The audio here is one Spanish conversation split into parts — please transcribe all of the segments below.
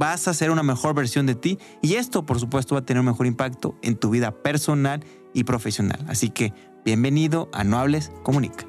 vas a ser una mejor versión de ti y esto por supuesto va a tener un mejor impacto en tu vida personal y profesional. Así que bienvenido a No Hables Comunica.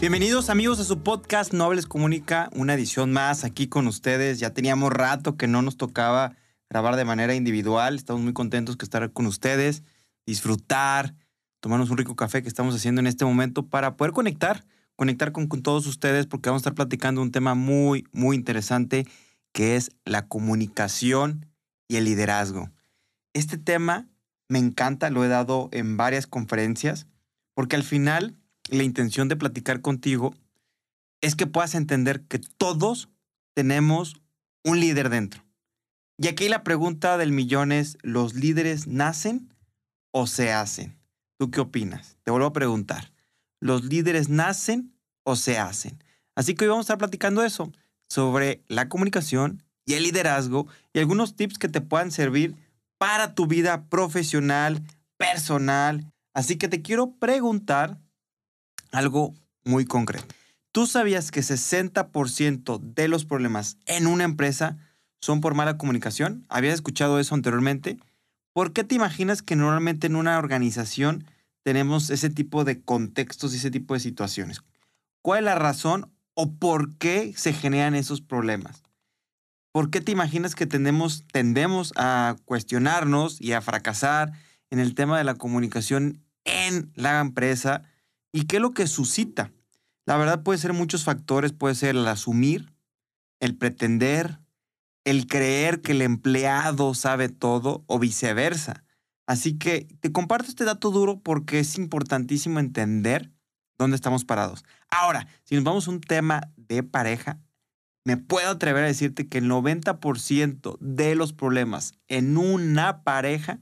Bienvenidos amigos a su podcast No Hables Comunica, una edición más aquí con ustedes. Ya teníamos rato que no nos tocaba grabar de manera individual. Estamos muy contentos que estar con ustedes, disfrutar, tomarnos un rico café que estamos haciendo en este momento para poder conectar conectar con, todos ustedes porque vamos a estar platicando un tema muy, muy interesante que es la comunicación y el liderazgo. Este tema me encanta, lo he dado en varias conferencias, porque al final la intención de platicar contigo es que puedas entender que todos tenemos un líder dentro. Y aquí la pregunta del millón es, ¿los líderes nacen o se hacen? ¿Tú qué opinas? Te vuelvo a preguntar los líderes nacen o se hacen. Así que hoy vamos a estar platicando eso, sobre la comunicación y el liderazgo y algunos tips que te puedan servir para tu vida profesional, personal. Así que te quiero preguntar algo muy concreto. ¿Tú sabías que 60% de los problemas en una empresa son por mala comunicación? ¿Habías escuchado eso anteriormente? ¿Por qué te imaginas que normalmente en una organización tenemos ese tipo de contextos y ese tipo de situaciones. ¿Cuál es la razón o por qué se generan esos problemas? ¿Por qué te imaginas que tendemos, tendemos a cuestionarnos y a fracasar en el tema de la comunicación en la empresa? ¿Y qué es lo que suscita? La verdad puede ser muchos factores, puede ser el asumir, el pretender, el creer que el empleado sabe todo o viceversa. Así que te comparto este dato duro porque es importantísimo entender dónde estamos parados. Ahora, si nos vamos a un tema de pareja, me puedo atrever a decirte que el 90% de los problemas en una pareja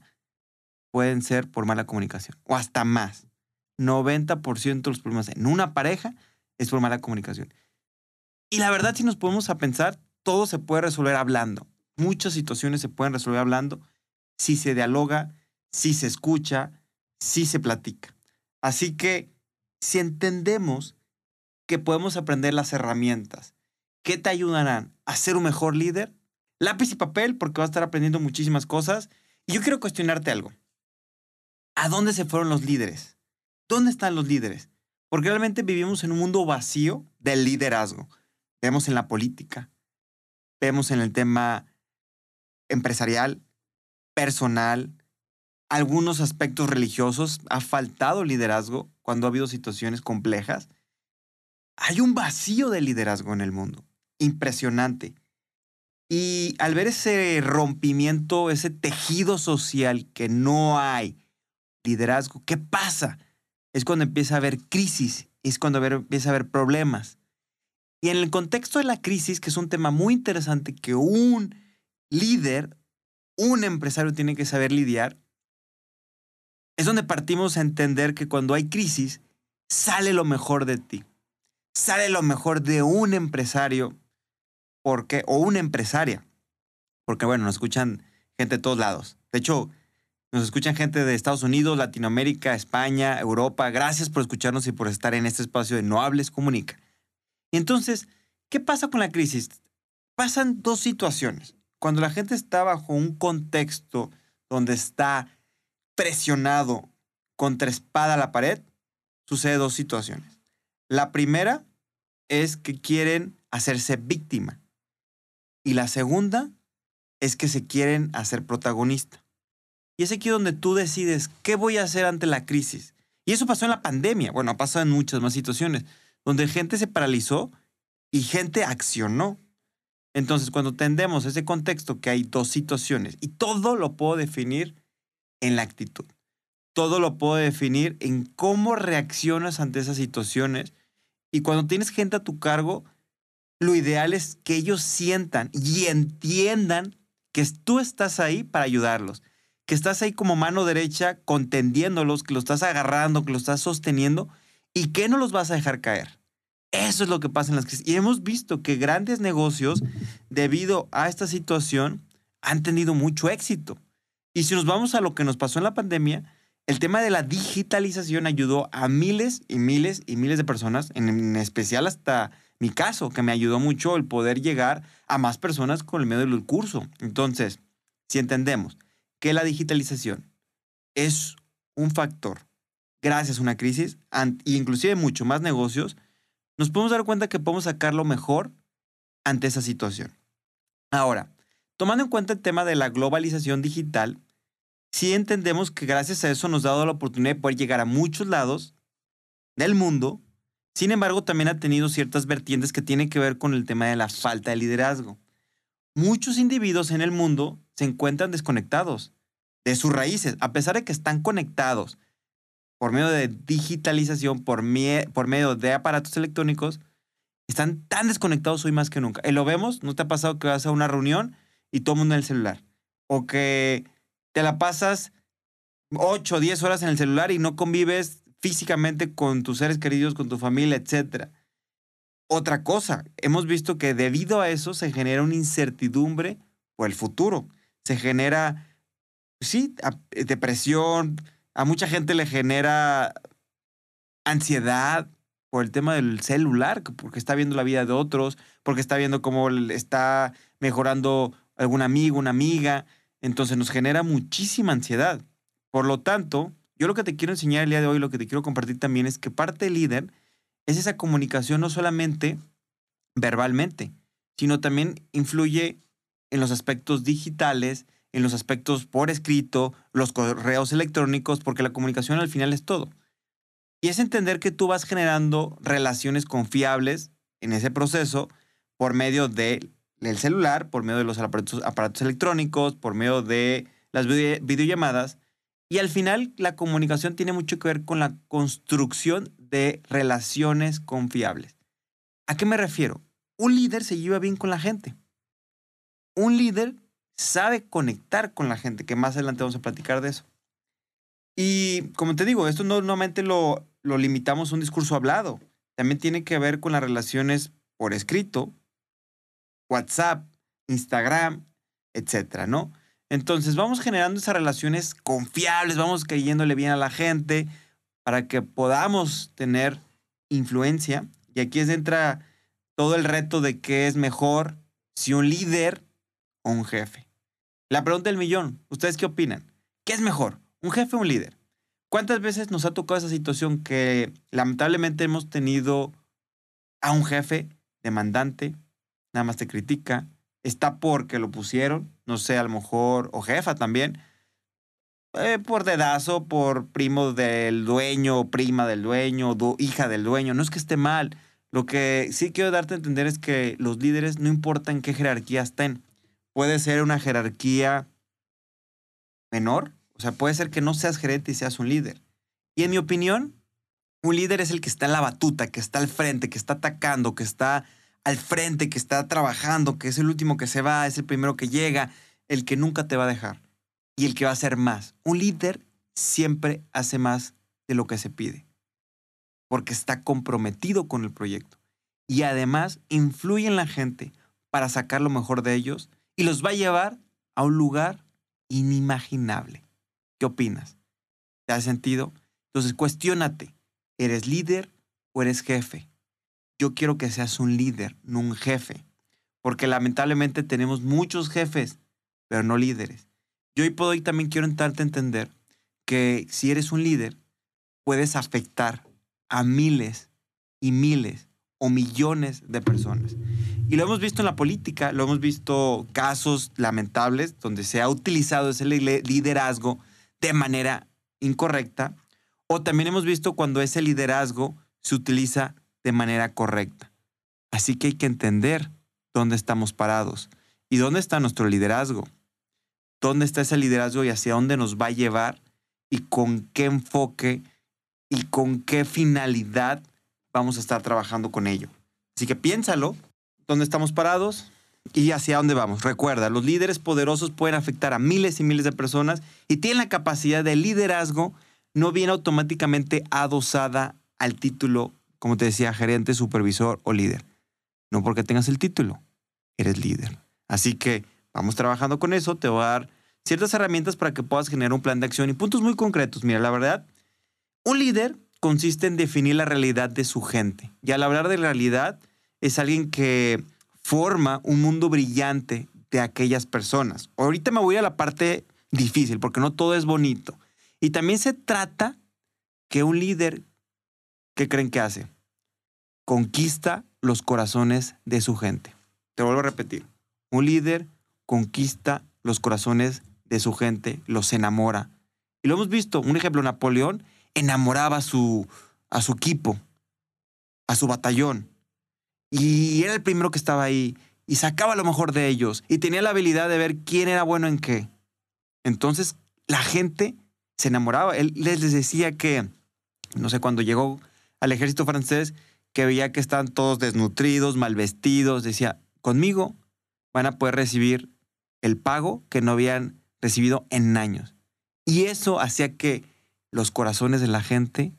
pueden ser por mala comunicación o hasta más. 90% de los problemas en una pareja es por mala comunicación. Y la verdad, si nos ponemos a pensar, todo se puede resolver hablando. Muchas situaciones se pueden resolver hablando si se dialoga, si se escucha, si se platica. Así que si entendemos que podemos aprender las herramientas que te ayudarán a ser un mejor líder, lápiz y papel, porque vas a estar aprendiendo muchísimas cosas. Y yo quiero cuestionarte algo. ¿A dónde se fueron los líderes? ¿Dónde están los líderes? Porque realmente vivimos en un mundo vacío del liderazgo. Vemos en la política, vemos en el tema empresarial, personal, algunos aspectos religiosos, ha faltado liderazgo cuando ha habido situaciones complejas. Hay un vacío de liderazgo en el mundo, impresionante. Y al ver ese rompimiento, ese tejido social que no hay liderazgo, ¿qué pasa? Es cuando empieza a haber crisis, es cuando empieza a haber problemas. Y en el contexto de la crisis, que es un tema muy interesante que un líder, un empresario tiene que saber lidiar, es donde partimos a entender que cuando hay crisis, sale lo mejor de ti. Sale lo mejor de un empresario porque, o una empresaria. Porque, bueno, nos escuchan gente de todos lados. De hecho, nos escuchan gente de Estados Unidos, Latinoamérica, España, Europa. Gracias por escucharnos y por estar en este espacio de No Hables Comunica. Y entonces, ¿qué pasa con la crisis? Pasan dos situaciones. Cuando la gente está bajo un contexto donde está presionado contra espada a la pared, sucede dos situaciones. La primera es que quieren hacerse víctima. Y la segunda es que se quieren hacer protagonista. Y es aquí donde tú decides qué voy a hacer ante la crisis. Y eso pasó en la pandemia. Bueno, ha pasado en muchas más situaciones, donde gente se paralizó y gente accionó. Entonces, cuando tendemos ese contexto que hay dos situaciones y todo lo puedo definir en la actitud. Todo lo puedo definir en cómo reaccionas ante esas situaciones. Y cuando tienes gente a tu cargo, lo ideal es que ellos sientan y entiendan que tú estás ahí para ayudarlos, que estás ahí como mano derecha contendiéndolos, que los estás agarrando, que los estás sosteniendo y que no los vas a dejar caer. Eso es lo que pasa en las crisis. Y hemos visto que grandes negocios, debido a esta situación, han tenido mucho éxito. Y si nos vamos a lo que nos pasó en la pandemia, el tema de la digitalización ayudó a miles y miles y miles de personas, en especial hasta mi caso, que me ayudó mucho el poder llegar a más personas con el medio del curso. Entonces, si entendemos que la digitalización es un factor gracias a una crisis, e inclusive mucho más negocios, nos podemos dar cuenta que podemos sacar lo mejor ante esa situación. Ahora, tomando en cuenta el tema de la globalización digital, sí entendemos que gracias a eso nos ha dado la oportunidad de poder llegar a muchos lados del mundo. Sin embargo, también ha tenido ciertas vertientes que tienen que ver con el tema de la falta de liderazgo. Muchos individuos en el mundo se encuentran desconectados de sus raíces, a pesar de que están conectados por medio de digitalización, por, por medio de aparatos electrónicos, están tan desconectados hoy más que nunca. Y lo vemos, ¿no te ha pasado que vas a una reunión y todo el mundo en el celular? O que te la pasas 8 o 10 horas en el celular y no convives físicamente con tus seres queridos, con tu familia, etc. Otra cosa, hemos visto que debido a eso se genera una incertidumbre por el futuro. Se genera, sí, depresión, a mucha gente le genera ansiedad por el tema del celular, porque está viendo la vida de otros, porque está viendo cómo está mejorando algún amigo, una amiga. Entonces nos genera muchísima ansiedad. Por lo tanto, yo lo que te quiero enseñar el día de hoy, lo que te quiero compartir también es que parte del líder es esa comunicación no solamente verbalmente, sino también influye en los aspectos digitales, en los aspectos por escrito, los correos electrónicos, porque la comunicación al final es todo. Y es entender que tú vas generando relaciones confiables en ese proceso por medio de el celular, por medio de los aparatos, electrónicos, por medio de las videollamadas. Y al final la comunicación tiene mucho que ver con la construcción de relaciones confiables. ¿A qué me refiero? Un líder se lleva bien con la gente. Un líder sabe conectar con la gente, que más adelante vamos a platicar de eso. Y como te digo, esto no normalmente lo, lo limitamos a un discurso hablado. También tiene que ver con las relaciones por escrito, WhatsApp, Instagram, etcétera, ¿no? Entonces vamos generando esas relaciones confiables, vamos cayéndole bien a la gente para que podamos tener influencia. Y aquí entra todo el reto de qué es mejor si un líder o un jefe. La pregunta del millón, ¿ustedes qué opinan? ¿Qué es mejor, un jefe o un líder? ¿Cuántas veces nos ha tocado esa situación que lamentablemente hemos tenido a un jefe demandante, nada más te critica, está porque lo pusieron, no sé, a lo mejor, o jefa también, eh, por dedazo, por primo del dueño, prima del dueño, hija del dueño, no es que esté mal. Lo que sí quiero darte a entender es que los líderes, no importa en qué jerarquía estén, puede ser una jerarquía menor, o sea, puede ser que no seas gerente y seas un líder. Y en mi opinión, un líder es el que está en la batuta, que está al frente, que está atacando, que está al frente, que está trabajando, que es el último que se va, es el primero que llega, el que nunca te va a dejar y el que va a hacer más. Un líder siempre hace más de lo que se pide, porque está comprometido con el proyecto y además influye en la gente para sacar lo mejor de ellos y los va a llevar a un lugar inimaginable. ¿Qué opinas? ¿Te ha sentido? Entonces, cuestiónate. ¿Eres líder o eres jefe? Yo quiero que seas un líder, no un jefe. Porque lamentablemente tenemos muchos jefes, pero no líderes. Yo hoy por hoy también quiero darte a entender que si eres un líder, puedes afectar a miles y miles o millones de personas. Y lo hemos visto en la política, lo hemos visto casos lamentables donde se ha utilizado ese liderazgo de manera incorrecta, o también hemos visto cuando ese liderazgo se utiliza de manera correcta. Así que hay que entender dónde estamos parados y dónde está nuestro liderazgo. ¿Dónde está ese liderazgo y hacia dónde nos va a llevar y con qué enfoque y con qué finalidad vamos a estar trabajando con ello? Así que piénsalo, ¿dónde estamos parados? y hacia dónde vamos. Recuerda, los líderes poderosos pueden afectar a miles y miles de personas y tienen la capacidad de liderazgo, no viene automáticamente adosada al título, como te decía, gerente, supervisor o líder. No porque tengas el título, eres líder. Así que vamos trabajando con eso, te voy a dar ciertas herramientas para que puedas generar un plan de acción y puntos muy concretos. Mira, la verdad, un líder consiste en definir la realidad de su gente. Y al hablar de realidad, es alguien que forma un mundo brillante de aquellas personas. Ahorita me voy a la parte difícil, porque no todo es bonito. Y también se trata que un líder, ¿qué creen que hace? Conquista los corazones de su gente. Te vuelvo a repetir. Un líder conquista los corazones de su gente, los enamora. Y lo hemos visto, un ejemplo, Napoleón enamoraba a su, a su equipo, a su batallón. Y era el primero que estaba ahí y sacaba lo mejor de ellos y tenía la habilidad de ver quién era bueno en qué. Entonces la gente se enamoraba. Él les decía que, no sé, cuando llegó al ejército francés, que veía que estaban todos desnutridos, mal vestidos, decía, conmigo van a poder recibir el pago que no habían recibido en años. Y eso hacía que los corazones de la gente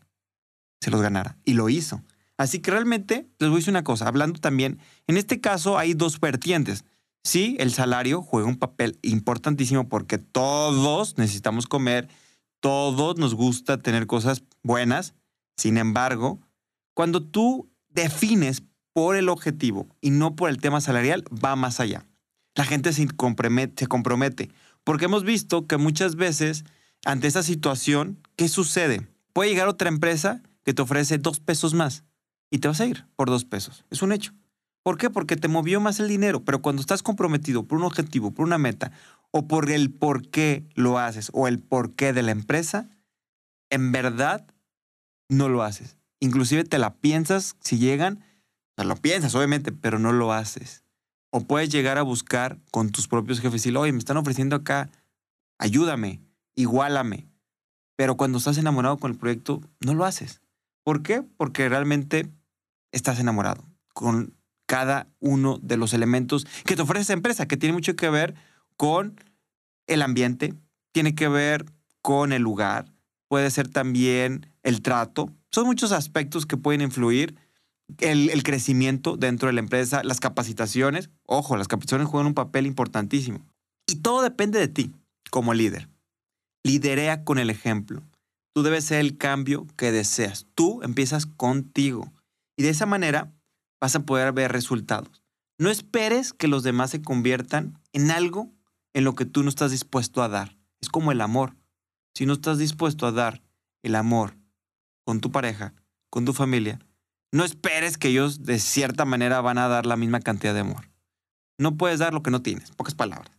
se los ganara. Y lo hizo. Así que realmente les voy a decir una cosa, hablando también, en este caso hay dos vertientes. Sí, el salario juega un papel importantísimo porque todos necesitamos comer, todos nos gusta tener cosas buenas. Sin embargo, cuando tú defines por el objetivo y no por el tema salarial, va más allá. La gente se compromete, porque hemos visto que muchas veces ante esa situación, ¿qué sucede? Puede llegar otra empresa que te ofrece dos pesos más y te vas a ir por dos pesos. Es un hecho. ¿Por qué? Porque te movió más el dinero, pero cuando estás comprometido por un objetivo, por una meta, o por el por qué lo haces, o el por qué de la empresa, en verdad no lo haces. Inclusive te la piensas si llegan, o lo piensas obviamente, pero no lo haces. O puedes llegar a buscar con tus propios jefes y decir, oye, me están ofreciendo acá, ayúdame, iguálame. Pero cuando estás enamorado con el proyecto, no lo haces. ¿Por qué? Porque realmente estás enamorado con cada uno de los elementos que te ofrece esa empresa, que tiene mucho que ver con el ambiente, tiene que ver con el lugar, puede ser también el trato. Son muchos aspectos que pueden influir. El, el, crecimiento dentro de la empresa, las capacitaciones. Ojo, las capacitaciones juegan un papel importantísimo. Y todo depende de ti como líder. Liderea con el ejemplo. Tú debes ser el cambio que deseas. Tú empiezas contigo. Y de esa manera vas a poder ver resultados. No esperes que los demás se conviertan en algo en lo que tú no estás dispuesto a dar. Es como el amor. Si no estás dispuesto a dar el amor con tu pareja, con tu familia, no esperes que ellos de cierta manera van a dar la misma cantidad de amor. No puedes dar lo que no tienes, pocas palabras.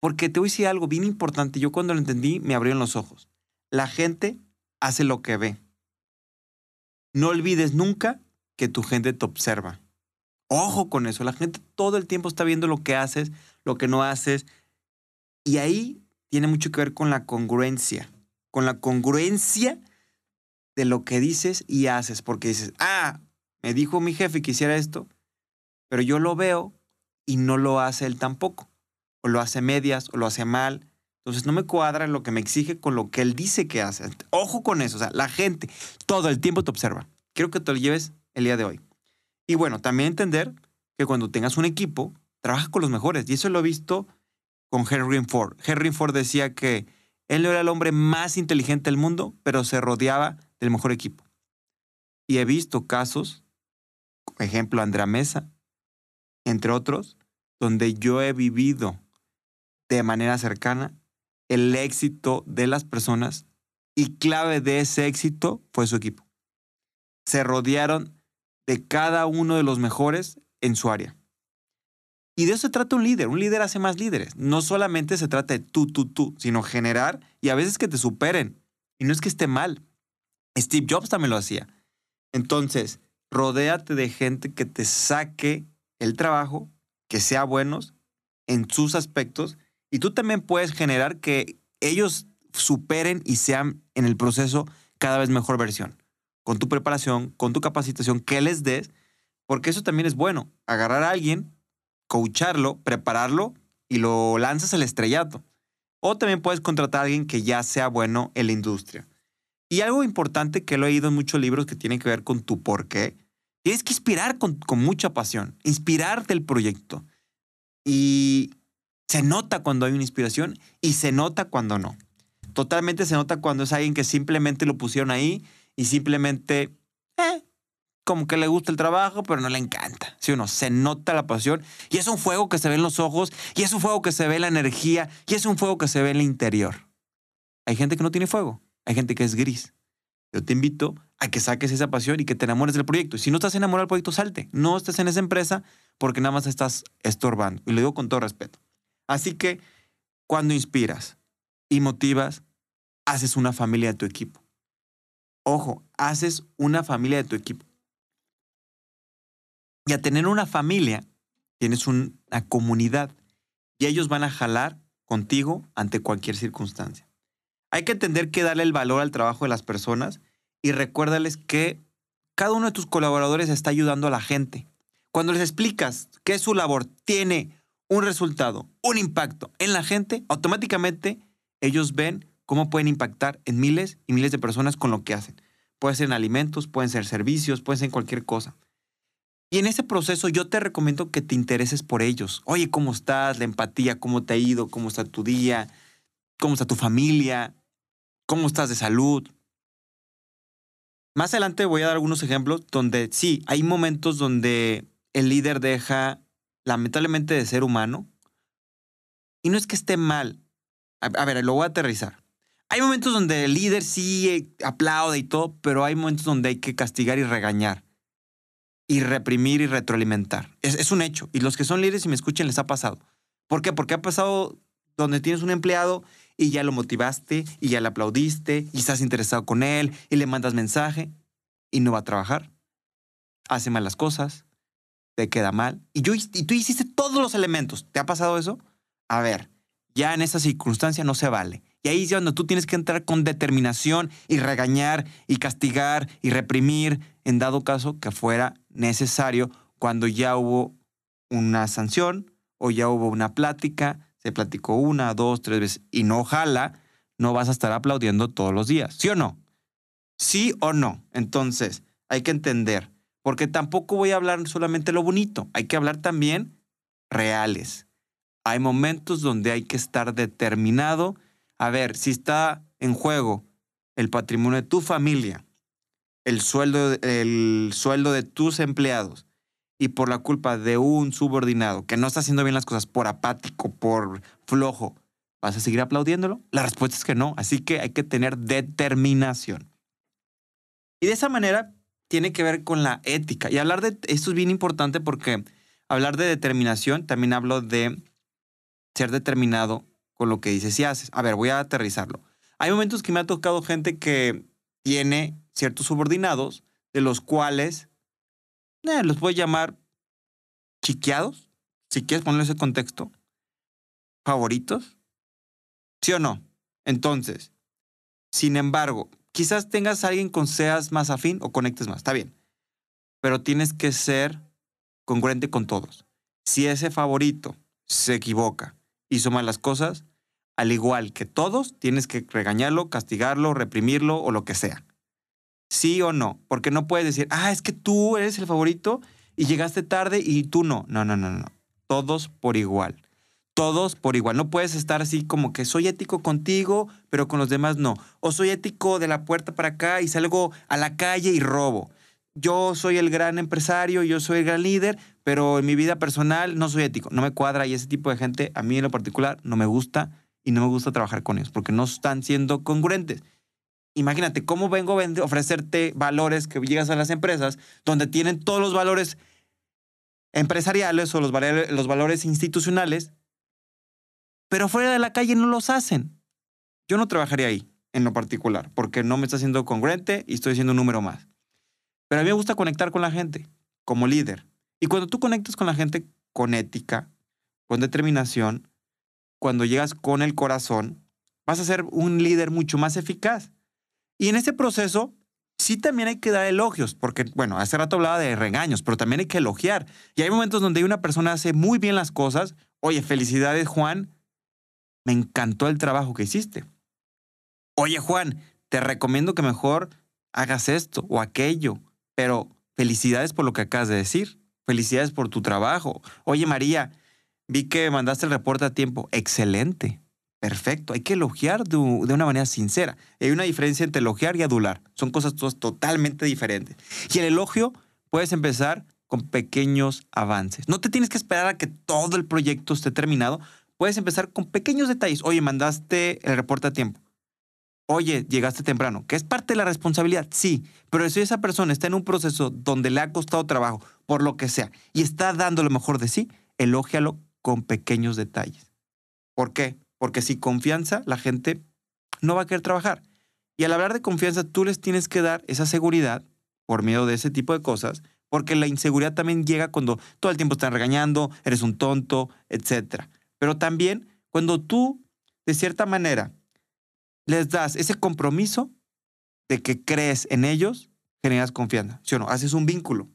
Porque te voy a decir algo bien importante. Yo cuando lo entendí me abrieron los ojos. La gente hace lo que ve. No olvides nunca que tu gente te observa. Ojo con eso. La gente todo el tiempo está viendo lo que haces, lo que no haces. Y ahí tiene mucho que ver con la congruencia. Con la congruencia de lo que dices y haces. Porque dices, ah, me dijo mi jefe que hiciera esto, pero yo lo veo y no lo hace él tampoco o lo hace medias, o lo hace mal. Entonces no me cuadra lo que me exige con lo que él dice que hace. Ojo con eso, o sea, la gente todo el tiempo te observa. Quiero que te lo lleves el día de hoy. Y bueno, también entender que cuando tengas un equipo, trabaja con los mejores. Y eso lo he visto con Henry Ford. Henry Ford decía que él no era el hombre más inteligente del mundo, pero se rodeaba del mejor equipo. Y he visto casos, ejemplo, Andrea Mesa, entre otros, donde yo he vivido de manera cercana el éxito de las personas y clave de ese éxito fue su equipo. Se rodearon de cada uno de los mejores en su área. Y de eso se trata un líder. Un líder hace más líderes. No solamente se trata de tú, tú, tú, sino generar y a veces que te superen. Y no es que esté mal. Steve Jobs también lo hacía. Entonces, rodéate de gente que te saque el trabajo, que sea buenos en sus aspectos y tú también puedes generar que ellos superen y sean en el proceso cada vez mejor versión. Con tu preparación, con tu capacitación, que les des, porque eso también es bueno. Agarrar a alguien coacharlo, prepararlo y lo lanzas al estrellato. O también puedes contratar a alguien que ya sea bueno en la industria. Y algo importante que lo he leído en muchos libros que tiene que ver con tu por qué, tienes que inspirar con, con mucha pasión, inspirar del proyecto. Y se nota cuando hay una inspiración y se nota cuando no. Totalmente se nota cuando es alguien que simplemente lo pusieron ahí y simplemente, eh, como que le gusta el trabajo, pero no le encanta. ¿Sí o no? Se nota la pasión y es un fuego que se ve en los ojos y es un fuego que se ve en la energía y es un fuego que se ve en el interior. Hay gente que no tiene fuego, hay gente que es gris. Yo te invito a que saques esa pasión y que te enamores del proyecto. Si no estás enamorado del proyecto, salte. No estés en esa empresa porque nada más estás estorbando. Y lo digo con todo respeto. Así que cuando inspiras y motivas, haces una familia de tu equipo. Ojo, haces una familia de tu equipo. Y a tener una familia, tienes una comunidad y ellos van a jalar contigo ante cualquier circunstancia. Hay que entender que darle el valor al trabajo de las personas y recuérdales que cada uno de tus colaboradores está ayudando a la gente. Cuando les explicas que su labor tiene un resultado, un impacto en la gente, automáticamente ellos ven cómo pueden impactar en miles y miles de personas con lo que hacen. Pueden ser en alimentos, pueden ser servicios, pueden ser en cualquier cosa. Y en ese proceso yo te recomiendo que te intereses por ellos. Oye, ¿cómo estás? La empatía, ¿cómo te ha ido? ¿Cómo está tu día? ¿Cómo está tu familia? ¿Cómo estás de salud? Más adelante voy a dar algunos ejemplos donde sí, hay momentos donde el líder deja lamentablemente de ser humano. Y no es que esté mal. A, ver, lo voy a aterrizar. Hay momentos donde el líder sí aplaude y todo, pero hay momentos donde hay que castigar y regañar. Y reprimir y retroalimentar. Es, un hecho. Y los que son líderes y me escuchen les ha pasado. ¿Por qué? Porque ha pasado donde tienes un empleado y ya lo motivaste y ya le aplaudiste y estás interesado con él y le mandas mensaje y no va a trabajar. Hace malas cosas, te queda mal. Y, yo, y tú hiciste todos los elementos. ¿Te ha pasado eso? A ver, ya en esa circunstancia no se vale. Y ahí es cuando tú tienes que entrar con determinación y regañar y castigar y reprimir en dado caso que fuera necesario cuando ya hubo una sanción o ya hubo una plática, se platicó una, dos, tres veces y no jala, no vas a estar aplaudiendo todos los días. ¿Sí o no? ¿Sí o no? Entonces, hay que entender porque tampoco voy a hablar solamente lo bonito, hay que hablar también reales. Hay momentos donde hay que estar determinado a ver si está en juego el patrimonio de tu familia, el sueldo, el sueldo de tus empleados y por la culpa de un subordinado que no está haciendo bien las cosas por apático, por flojo, ¿vas a seguir aplaudiéndolo? La respuesta es que no, así que hay que tener determinación. Y de esa manera tiene que ver con la ética. Y hablar de esto es bien importante porque hablar de determinación también hablo de ser determinado con lo que dices y haces. A ver, voy a aterrizarlo. Hay momentos que me ha tocado gente que tiene ciertos subordinados, de los cuales eh, los voy a llamar chiqueados, si quieres ponerle ese contexto, favoritos, ¿sí o no? Entonces, sin embargo, quizás tengas a alguien con seas más afín o conectes más, está bien. Pero tienes que ser congruente con todos. Si ese favorito se equivoca, hizo malas cosas, al igual que todos, tienes que regañarlo, castigarlo, reprimirlo o lo que sea. Sí o no, porque no puedes decir, ah, es que tú eres el favorito y llegaste tarde y tú no. No, no, no, no. Todos por igual todos por igual. No puedes estar así como que soy ético contigo, pero con los demás no. O soy ético de la puerta para acá y salgo a la calle y robo. Yo soy el gran empresario, yo soy el gran líder, pero en mi vida personal no soy ético. No me cuadra y ese tipo de gente a mí en lo particular no me gusta y no me gusta trabajar con ellos porque no están siendo congruentes. Imagínate cómo vengo a ofrecerte valores que llegas a las empresas donde tienen todos los valores empresariales o los los valores institucionales pero fuera de la calle no los hacen. Yo no trabajaría ahí, en lo particular, porque no me está haciendo congruente y estoy haciendo un número más. Pero a mí me gusta conectar con la gente, como líder. Y cuando tú conectas con la gente con ética, con determinación, cuando llegas con el corazón, vas a ser un líder mucho más eficaz. Y en ese proceso, sí también hay que dar elogios, porque, bueno, hace rato hablaba de regaños, pero también hay que elogiar. Y hay momentos donde una persona hace muy bien las cosas. Oye, felicidades, Juan. Me encantó el trabajo que hiciste. Oye, Juan, te recomiendo que mejor hagas esto o aquello, pero felicidades por lo que acabas de decir. Felicidades por tu trabajo. Oye, María, vi que mandaste el reporte a tiempo. Excelente. Perfecto, hay que elogiar de, una manera sincera. Hay una diferencia entre elogiar y adular. Son cosas totalmente diferentes. Y el elogio puedes empezar con pequeños avances. No te tienes que esperar a que todo el proyecto esté terminado. Puedes empezar con pequeños detalles. Oye, mandaste el reporte a tiempo. Oye, llegaste temprano, que es parte de la responsabilidad, sí, pero si esa persona está en un proceso donde le ha costado trabajo, por lo que sea, y está dando lo mejor de sí, elógialo con pequeños detalles. ¿Por qué? Porque sin confianza, la gente no va a querer trabajar. Y al hablar de confianza, tú les tienes que dar esa seguridad por miedo de ese tipo de cosas, porque la inseguridad también llega cuando todo el tiempo están regañando, eres un tonto, etc. Pero también cuando tú, de cierta manera, les das ese compromiso de que crees en ellos, generas confianza. ¿Sí o no? Haces un vínculo.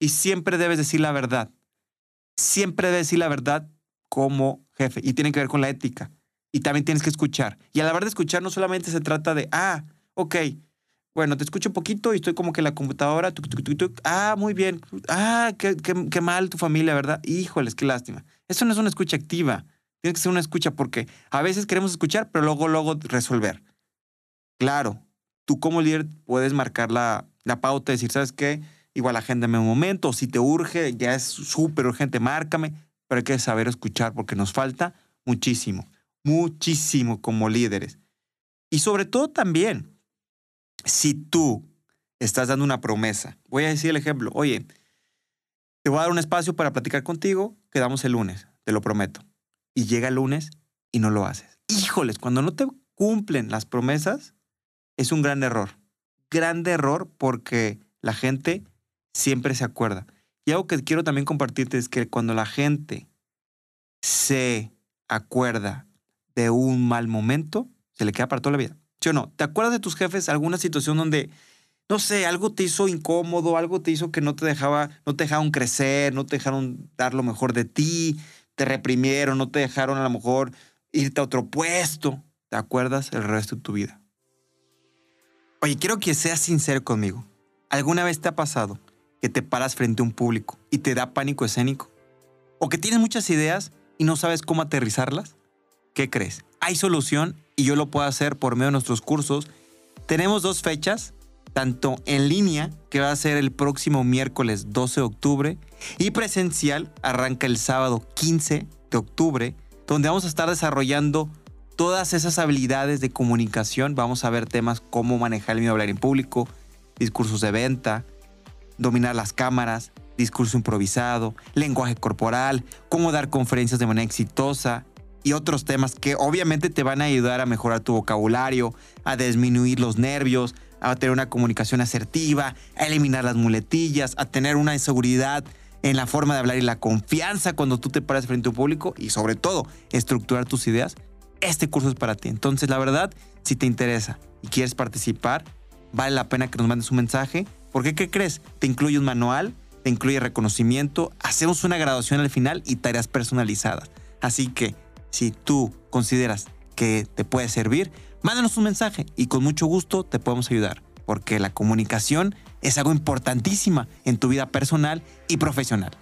Y siempre debes decir la verdad. Siempre debes decir la verdad como jefe. Y tiene que ver con la ética y también tienes que escuchar. Y a la hora de escuchar no solamente se trata de, ah, ok, bueno, te escucho un poquito y estoy como que en la computadora, ah, muy bien, ah, qué, qué, mal tu familia, ¿verdad? Híjoles, qué lástima. Eso no es una escucha activa, tiene que ser una escucha porque a veces queremos escuchar, pero luego, luego resolver. Claro, tú como líder puedes marcar la, la pauta y decir, ¿sabes qué? Igual agéndame un momento, si te urge, ya es súper urgente, márcame, pero hay que saber escuchar porque nos falta muchísimo muchísimo como líderes. Y sobre todo también, si tú estás dando una promesa, voy a decir el ejemplo, oye, te voy a dar un espacio para platicar contigo, quedamos el lunes, te lo prometo. Y llega el lunes y no lo haces. Híjoles, cuando no te cumplen las promesas, es un gran error. Grande error porque la gente siempre se acuerda. Y algo que quiero también compartirte es que cuando la gente se acuerda de un mal momento, se le queda para toda la vida. ¿Sí o no? ¿Te acuerdas de tus jefes alguna situación donde, no sé, algo te hizo incómodo, algo te hizo que no te dejaba, no te dejaron crecer, no te dejaron dar lo mejor de ti, te reprimieron, no te dejaron a lo mejor irte a otro puesto? ¿Te acuerdas el resto de tu vida? Oye, quiero que seas sincero conmigo. ¿Alguna vez te ha pasado que te paras frente a un público y te da pánico escénico? ¿O que tienes muchas ideas y no sabes cómo aterrizarlas? ¿Qué crees? Hay solución y yo lo puedo hacer por medio de nuestros cursos. Tenemos dos fechas, tanto en línea, que va a ser el próximo miércoles 12 de octubre, y presencial, arranca el sábado 15 de octubre, donde vamos a estar desarrollando todas esas habilidades de comunicación. Vamos a ver temas como manejar el miedo a hablar en público, discursos de venta, dominar las cámaras, discurso improvisado, lenguaje corporal, cómo dar conferencias de manera exitosa, y otros temas que obviamente te van a ayudar a mejorar tu vocabulario, a disminuir los nervios, a tener una comunicación asertiva, a eliminar las muletillas, a tener una inseguridad en la forma de hablar y la confianza cuando tú te paras frente a un público y sobre todo estructurar tus ideas. Este curso es para ti. Entonces, la verdad, si te interesa y quieres participar, vale la pena que nos mandes un mensaje. Porque, ¿qué crees? Te incluye un manual, te incluye reconocimiento, hacemos una graduación al final y tareas personalizadas. Así que si tú consideras que te puede servir, mándanos un mensaje y con mucho gusto te podemos ayudar, porque la comunicación es algo importantísima en tu vida personal y profesional.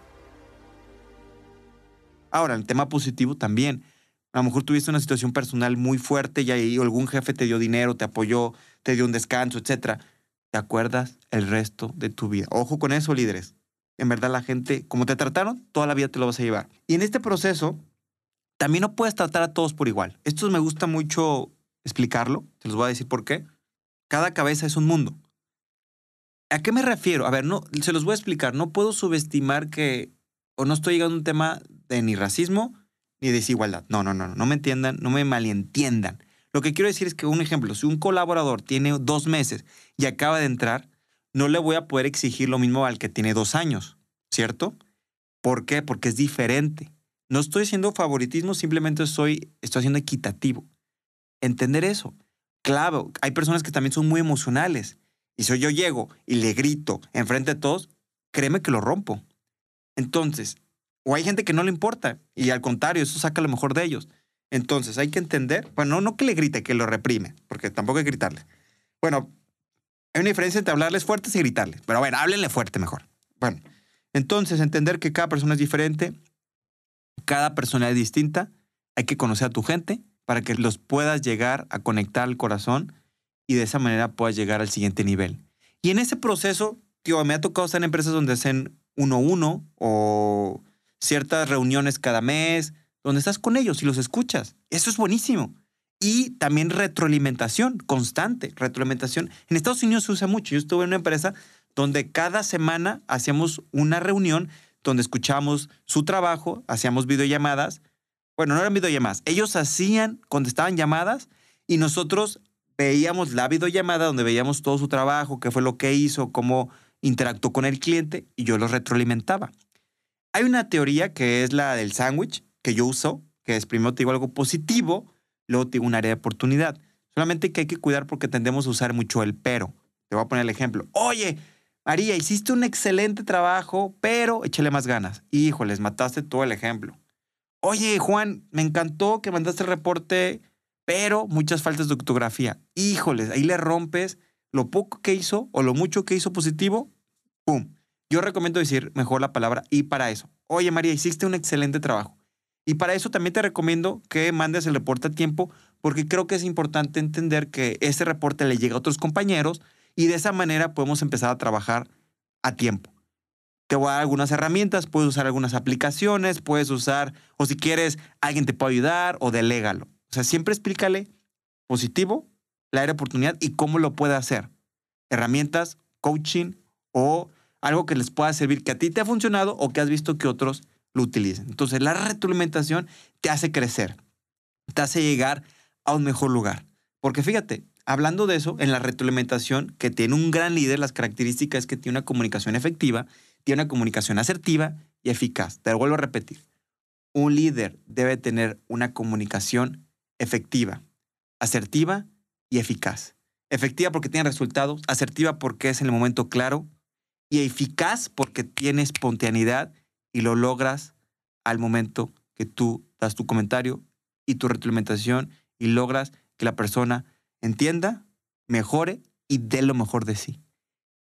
Ahora, el tema positivo también. A lo mejor tuviste una situación personal muy fuerte y ahí algún jefe te dio dinero, te apoyó, te dio un descanso, etc. ¿Te acuerdas el resto de tu vida? Ojo con eso, líderes. En verdad la gente, como te trataron, toda la vida te lo vas a llevar. Y en este proceso, también no puedes tratar a todos por igual. Esto me gusta mucho explicarlo. Te los voy a decir por qué. Cada cabeza es un mundo. ¿A qué me refiero? A ver, no, se los voy a explicar. No puedo subestimar que, o no estoy llegando a un tema de ni racismo ni desigualdad. No, no, no, no, no me entiendan, no me malentiendan. Lo que quiero decir es que, un ejemplo, si un colaborador tiene dos meses y acaba de entrar, no le voy a poder exigir lo mismo al que tiene dos años, ¿cierto? ¿Por qué? Porque es diferente. No estoy haciendo favoritismo, simplemente estoy, estoy haciendo equitativo. Entender eso. Claro, hay personas que también son muy emocionales Y si yo llego y le grito enfrente de todos, créeme que lo rompo. Entonces, o hay gente que no le importa y al contrario, eso saca lo mejor de ellos. Entonces, hay que entender, bueno, no que le grite, que lo reprime, porque tampoco hay que gritarle. Bueno, hay una diferencia entre hablarles fuertes y gritarles, pero bueno, háblenle fuerte mejor. Bueno, entonces entender que cada persona es diferente, cada persona es distinta, hay que conocer a tu gente para que los puedas llegar a conectar al corazón y de esa manera puedas llegar al siguiente nivel. Y en ese proceso, tío, me ha tocado estar en empresas donde hacen uno a uno o ciertas reuniones cada mes, donde estás con ellos y los escuchas. Eso es buenísimo. Y también retroalimentación constante, retroalimentación. En Estados Unidos se usa mucho. Yo estuve en una empresa donde cada semana hacíamos una reunión donde escuchábamos su trabajo, hacíamos videollamadas. Bueno, no eran videollamadas. Ellos hacían, contestaban llamadas y nosotros veíamos la videollamada donde veíamos todo su trabajo, qué fue lo que hizo, cómo interactuó con el cliente y yo lo retroalimentaba. Hay una teoría que es la del sándwich que yo uso, que es primero te digo algo positivo, luego te digo un área de oportunidad. Solamente que hay que cuidar porque tendemos a usar mucho el pero. Te voy a poner el ejemplo. Oye, María, hiciste un excelente trabajo, pero échale más ganas. Híjoles, mataste todo el ejemplo. Oye, Juan, me encantó que mandaste el reporte pero muchas faltas de ortografía. Híjoles, ahí le rompes lo poco que hizo o lo mucho que hizo positivo, ¡pum! Yo recomiendo decir mejor la palabra y para eso. Oye María, hiciste un excelente trabajo. Y para eso también te recomiendo que mandes el reporte a tiempo porque creo que es importante entender que ese reporte le llega a otros compañeros y de esa manera podemos empezar a trabajar a tiempo. Te voy a dar algunas herramientas, puedes usar algunas aplicaciones, puedes usar, o si quieres, alguien te puede ayudar o delégalo. O sea, siempre explícale positivo, la área de oportunidad y cómo lo puede hacer. Herramientas, coaching o algo que les pueda servir que a ti te ha funcionado o que has visto que otros lo utilicen. Entonces, la retroalimentación te hace crecer, te hace llegar a un mejor lugar. Porque fíjate, hablando de eso, en la retroalimentación, que tiene un gran líder, las características es que tiene una comunicación efectiva, tiene una comunicación asertiva y eficaz. Te lo vuelvo a repetir. Un líder debe tener una comunicación efectiva, asertiva y eficaz. Efectiva porque tiene resultados, asertiva porque es en el momento claro y eficaz porque tiene espontaneidad y lo logras al momento que tú das tu comentario y tu retroalimentación y logras que la persona entienda, mejore y dé lo mejor de sí.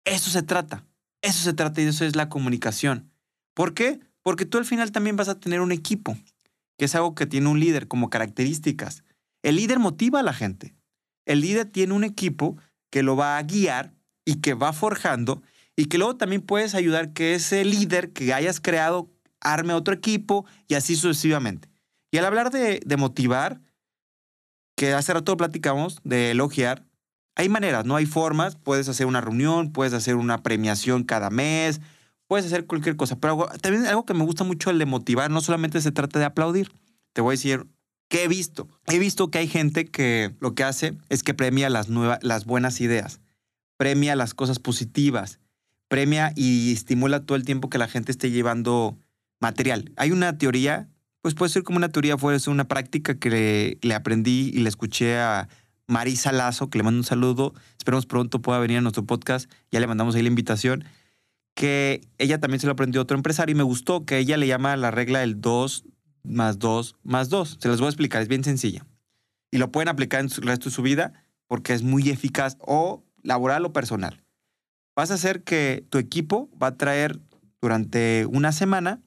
Eso se trata. Eso se trata y eso es la comunicación. ¿Por qué? Porque tú al final también vas a tener un equipo que es algo que tiene un líder como características. El líder motiva a la gente. El líder tiene un equipo que lo va a guiar y que va forjando y que luego también puedes ayudar que ese líder que hayas creado arme otro equipo y así sucesivamente. Y al hablar de, de motivar, que hace rato platicamos, de elogiar, hay maneras, no hay formas. Puedes hacer una reunión, puedes hacer una premiación cada mes, puedes hacer cualquier cosa. Pero también algo que me gusta mucho el de motivar, no solamente se trata de aplaudir. Te voy a decir, ¿qué he visto? He visto que hay gente que lo que hace es que premia las, nuevas, las buenas ideas, premia las cosas positivas, premia y estimula todo el tiempo que la gente esté llevando material. Hay una teoría, pues puede ser como una teoría, puede ser una práctica que le, aprendí y le escuché a Marisa Lazo, que le mando un saludo. Esperemos pronto pueda venir a nuestro podcast. Ya le mandamos ahí la invitación que ella también se lo aprendió a otro empresario y me gustó que ella le llama la regla del 2 más 2 más 2. Se las voy a explicar, es bien sencilla. Y lo pueden aplicar en el resto de su vida porque es muy eficaz o laboral o personal. Vas a hacer que tu equipo va a traer durante una semana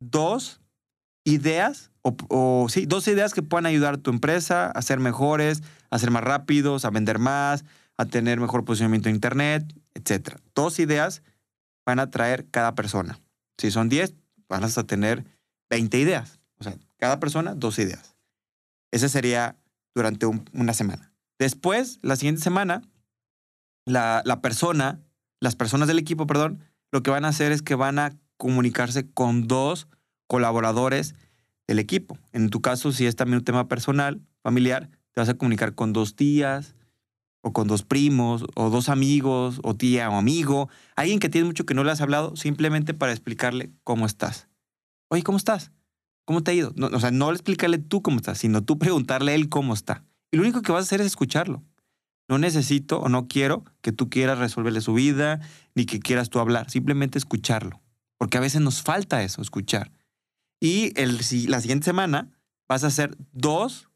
dos ideas o, sí, dos ideas que puedan ayudar a tu empresa a ser mejores, a ser más rápidos, a vender más, a tener mejor posicionamiento en Internet, etc. Dos ideas van a traer cada persona. Si son 10, van a tener 20 ideas. O sea, cada persona, dos ideas. Ese sería durante una semana. Después, la siguiente semana, la, la persona, las personas del equipo, perdón, lo que van a hacer es que van a comunicarse con dos colaboradores del equipo. En tu caso, si es también un tema personal, familiar, te vas a comunicar con dos tías, o con dos primos, o dos amigos, o tía o amigo, alguien que tiene mucho que no le has hablado, simplemente para explicarle cómo estás. Oye, ¿cómo estás? ¿Cómo te ha ido? o sea, no explicarle tú cómo estás, sino tú preguntarle a él cómo está. Y lo único que vas a hacer es escucharlo. No necesito o no quiero que tú quieras resolverle su vida, ni que quieras tú hablar, simplemente escucharlo. Porque a veces nos falta eso, escuchar. Y el, la siguiente semana vas a hacer dos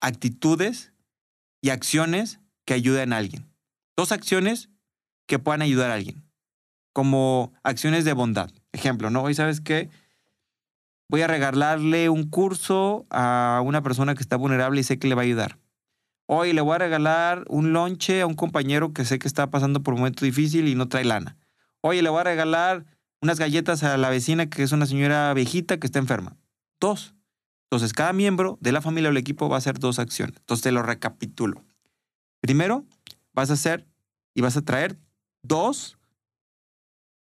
actitudes y acciones que ayuden a alguien. Dos acciones que puedan ayudar a alguien. Como acciones de bondad. Ejemplo, ¿no? Hoy sabes qué? Voy a regalarle un curso a una persona que está vulnerable y sé que le va a ayudar. Hoy le voy a regalar un lonche a un compañero que sé que está pasando por un momento difícil y no trae lana. Oye, le voy a regalar unas galletas a la vecina que es una señora viejita que está enferma. Dos. Entonces, cada miembro de la familia o el equipo va a hacer dos acciones. Entonces, te lo recapitulo. Primero, vas a hacer y vas a traer dos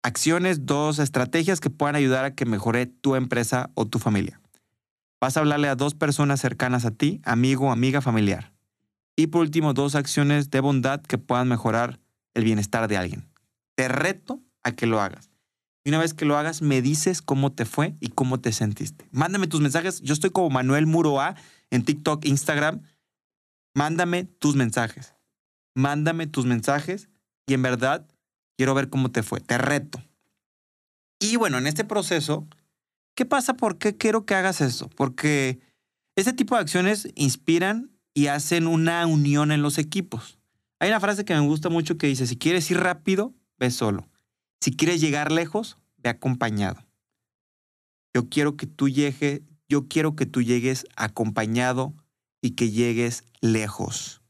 acciones, dos estrategias que puedan ayudar a que mejore tu empresa o tu familia. Vas a hablarle a dos personas cercanas a ti, amigo, amiga, familiar. Y por último, dos acciones de bondad que puedan mejorar el bienestar de alguien. Te reto a que lo hagas. Y una vez que lo hagas, me dices cómo te fue y cómo te sentiste. Mándame tus mensajes. Yo estoy como Manuel Muroa en TikTok, Instagram. Mándame tus mensajes. Mándame tus mensajes y en verdad quiero ver cómo te fue. Te reto. Y bueno, en este proceso, ¿qué pasa? ¿Por qué quiero que hagas eso? Porque este tipo de acciones inspiran y hacen una unión en los equipos. Hay una frase que me gusta mucho que dice, si quieres ir rápido, ve solo. Si quieres llegar lejos, ve acompañado. Yo quiero que tú llegue, yo quiero que tú llegues acompañado y que llegues lejos.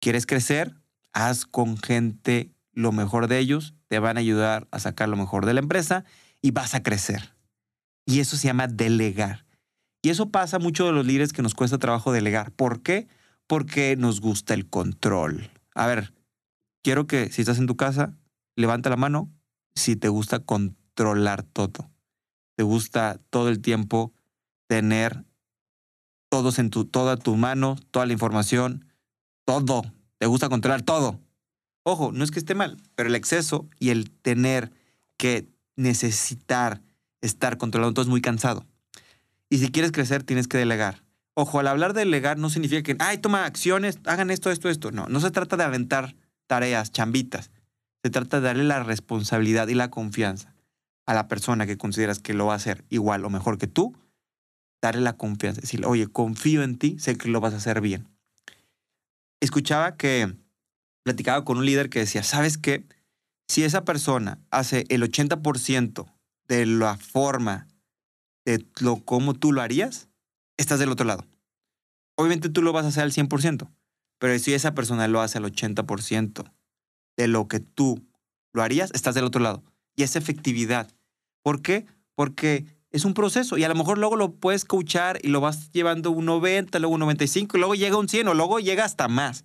¿Quieres crecer? Haz con gente lo mejor de ellos, te van a ayudar a sacar lo mejor de la empresa y vas a crecer. Y eso se llama delegar. Y eso pasa mucho de los líderes que nos cuesta trabajo delegar. ¿Por qué? Porque nos gusta el control. A ver, quiero que si estás en tu casa, levanta la mano si te gusta controlar todo. Te gusta todo el tiempo tener todos en tu, toda tu mano, toda la información, todo. Te gusta controlar todo. Ojo, no es que esté mal, pero el exceso y el tener que necesitar estar controlado todo es muy cansado. Y si quieres crecer, tienes que delegar. Ojo, al hablar de delegar no significa que, ay, toma acciones, hagan esto, esto, esto. No, no se trata de aventar tareas, chambitas. Se trata de darle la responsabilidad y la confianza a la persona que consideras que lo va a hacer igual o mejor que tú. Darle la confianza, decirle, oye, confío en ti, sé que lo vas a hacer bien. Escuchaba que platicaba con un líder que decía, ¿sabes qué? Si esa persona hace el 80% de la forma de lo cómo tú lo harías, estás del otro lado. Obviamente tú lo vas a hacer al 100%, pero si esa persona lo hace al 80% de lo que tú lo harías, estás del otro lado. Y es efectividad. ¿Por qué? Porque es un proceso y a lo mejor luego lo puedes coachar y lo vas llevando un 90, luego un 95 y luego llega un 100 o luego llega hasta más.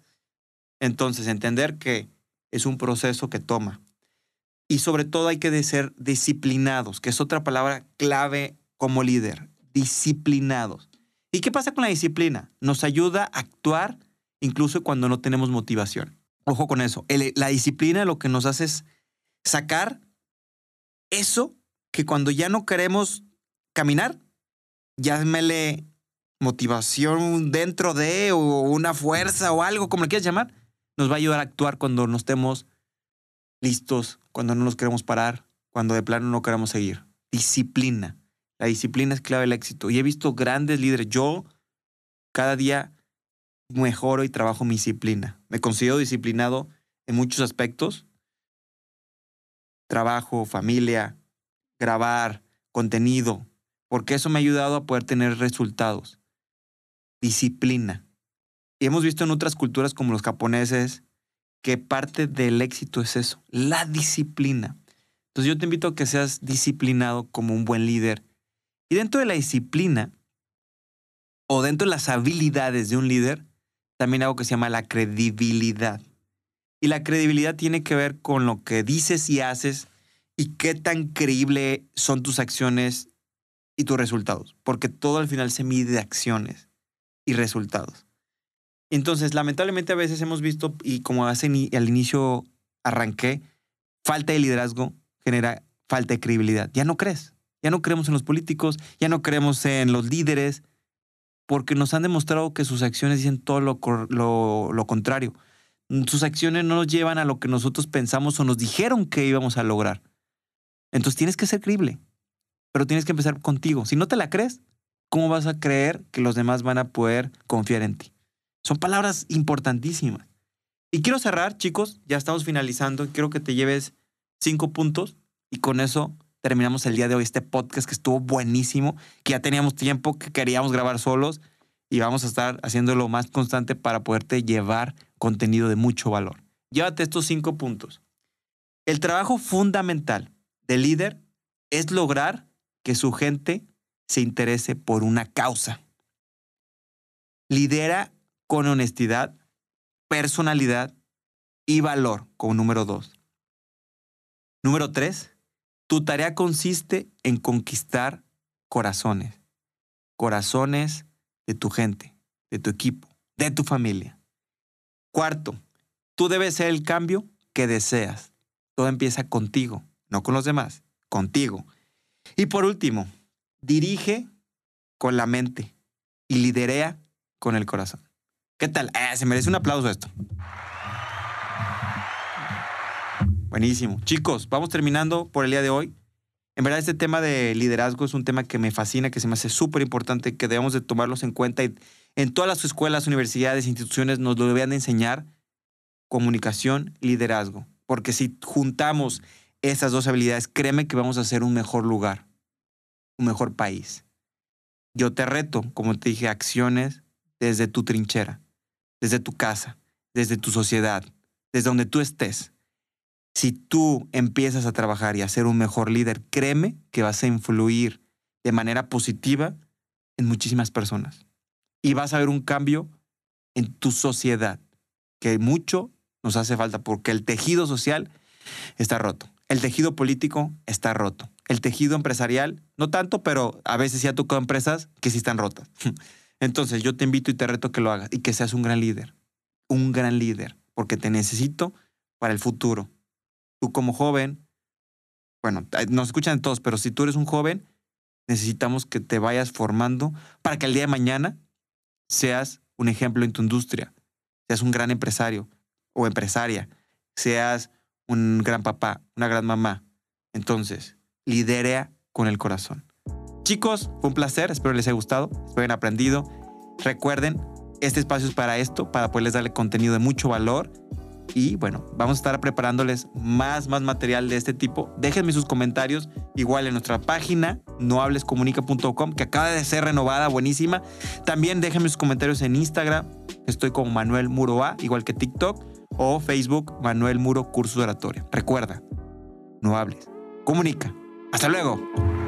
Entonces, entender que es un proceso que toma. Y sobre todo hay que ser disciplinados, que es otra palabra clave como líder, disciplinados. ¿Y qué pasa con la disciplina? Nos ayuda a actuar incluso cuando no tenemos motivación. Ojo con eso. la disciplina lo que nos hace es sacar eso que cuando ya no queremos caminar, llámele motivación dentro de o una fuerza o algo, como le quieras llamar, nos va a ayudar a actuar cuando no estemos listos, cuando no nos queremos parar, cuando de plano no queremos seguir. Disciplina. La disciplina es clave del éxito. Y he visto grandes líderes. Yo cada día mejoro y trabajo mi disciplina. Me considero disciplinado en muchos aspectos. Trabajo, familia, grabar, contenido, porque eso me ha ayudado a poder tener resultados. Disciplina. Y hemos visto en otras culturas como los japoneses que parte del éxito es eso, la disciplina. Entonces yo te invito a que seas disciplinado como un buen líder y dentro de la disciplina o dentro de las habilidades de un líder, también algo que se llama la credibilidad. Y la credibilidad tiene que ver con lo que dices y haces y qué tan creíble son tus acciones y tus resultados, porque todo al final se mide de acciones y resultados. Entonces, lamentablemente a veces hemos visto, y como hace al inicio arranqué, falta de liderazgo genera falta de credibilidad. Ya no crees. Ya no creemos en los políticos, ya no creemos en los líderes, porque nos han demostrado que sus acciones dicen todo lo, lo, contrario. sus acciones no nos llevan a lo que nosotros pensamos o nos dijeron que íbamos a lograr. Entonces tienes que ser creíble, pero tienes que empezar contigo. Si no te la crees, ¿cómo vas a creer que los demás van a poder confiar en ti? Son palabras importantísimas. Y quiero cerrar, chicos, ya estamos finalizando. Quiero que te lleves cinco puntos y con eso terminamos el día de hoy este podcast que estuvo buenísimo, que ya teníamos tiempo, que queríamos grabar solos y vamos a estar haciéndolo más constante para poderte llevar contenido de mucho valor. Llévate estos cinco puntos. El trabajo fundamental del líder es lograr que su gente se interese por una causa. Lidera con honestidad, personalidad y valor como número dos. Número tres, tu tarea consiste en conquistar corazones. Corazones de tu gente, de tu equipo, de tu familia. Cuarto, tú debes ser el cambio que deseas. Todo empieza contigo, no con los demás, contigo. Y por último, dirige con la mente y liderea con el corazón. ¿Qué tal? Eh, se merece un aplauso esto. Buenísimo. Chicos, vamos terminando por el día de hoy. En verdad, este tema de liderazgo es un tema que me fascina, que se me hace súper importante, que debemos de tomarlos en cuenta. Y en todas las escuelas, universidades, instituciones nos lo deben de enseñar comunicación liderazgo. Porque si juntamos esas dos habilidades, créeme que vamos a hacer un mejor lugar, un mejor país. Yo te reto, como te dije, acciones desde tu trinchera, desde tu casa, desde tu sociedad, desde donde tú estés si tú empiezas a trabajar y a ser un mejor líder, créeme que vas a influir de manera positiva en muchísimas personas. Y vas a ver un cambio en tu sociedad, que mucho nos hace falta porque el tejido social está roto. El tejido político está roto. El tejido empresarial, no tanto, pero a veces sí ha tocado empresas que sí están rotas. Entonces yo te invito y te reto que lo hagas y que seas un gran líder. Un gran líder, porque te necesito para el futuro tú como joven, bueno, nos escuchan todos, pero si tú eres un joven, necesitamos que te vayas formando para que el día de mañana seas un ejemplo en tu industria, seas un gran empresario o empresaria, seas un gran papá, una gran mamá. Entonces, lidera con el corazón. Chicos, fue un placer, espero les haya gustado, espero hayan aprendido. Recuerden, este espacio es para esto, para poderles darle contenido de mucho valor y bueno, vamos a estar preparándoles más, más material de este tipo. Déjenme sus comentarios igual en nuestra página nohablescomunica.com que acaba de ser renovada, buenísima. También déjenme sus comentarios en Instagram. Estoy como Manuel Muro A, igual que TikTok, o Facebook Manuel Muro Curso de Oratoria. Recuerda, no hables, comunica. Hasta luego.